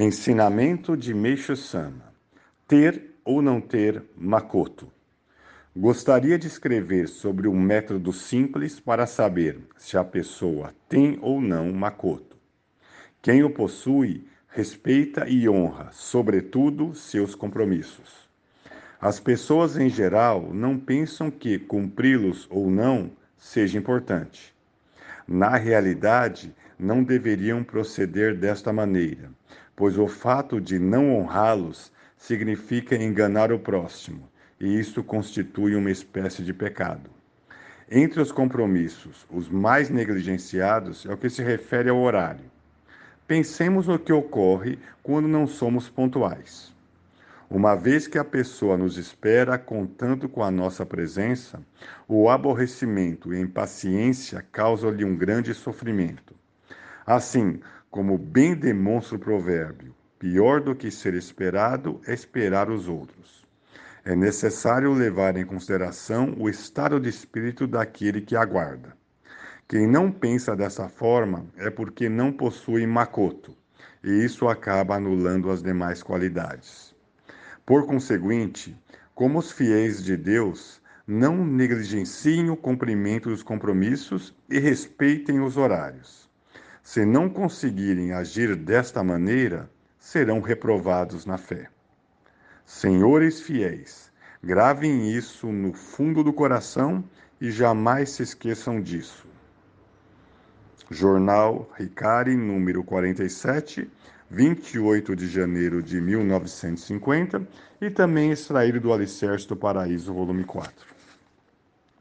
Ensinamento de Meixo Sama: Ter ou não ter Makoto. Gostaria de escrever sobre um método simples para saber se a pessoa tem ou não Makoto. Quem o possui respeita e honra, sobretudo, seus compromissos. As pessoas em geral não pensam que cumpri-los ou não seja importante. Na realidade, não deveriam proceder desta maneira pois o fato de não honrá-los significa enganar o próximo, e isso constitui uma espécie de pecado. Entre os compromissos, os mais negligenciados é o que se refere ao horário. Pensemos no que ocorre quando não somos pontuais. Uma vez que a pessoa nos espera contando com a nossa presença, o aborrecimento e a impaciência causam-lhe um grande sofrimento. Assim, como bem demonstra o provérbio, pior do que ser esperado é esperar os outros. É necessário levar em consideração o estado de espírito daquele que aguarda. Quem não pensa dessa forma é porque não possui makoto, e isso acaba anulando as demais qualidades. Por conseguinte, como os fiéis de Deus, não negligenciem o cumprimento dos compromissos e respeitem os horários. Se não conseguirem agir desta maneira, serão reprovados na fé. Senhores fiéis, gravem isso no fundo do coração e jamais se esqueçam disso. Jornal Ricari, número 47, 28 de janeiro de 1950, e também extraído do Alicerce do Paraíso, volume 4.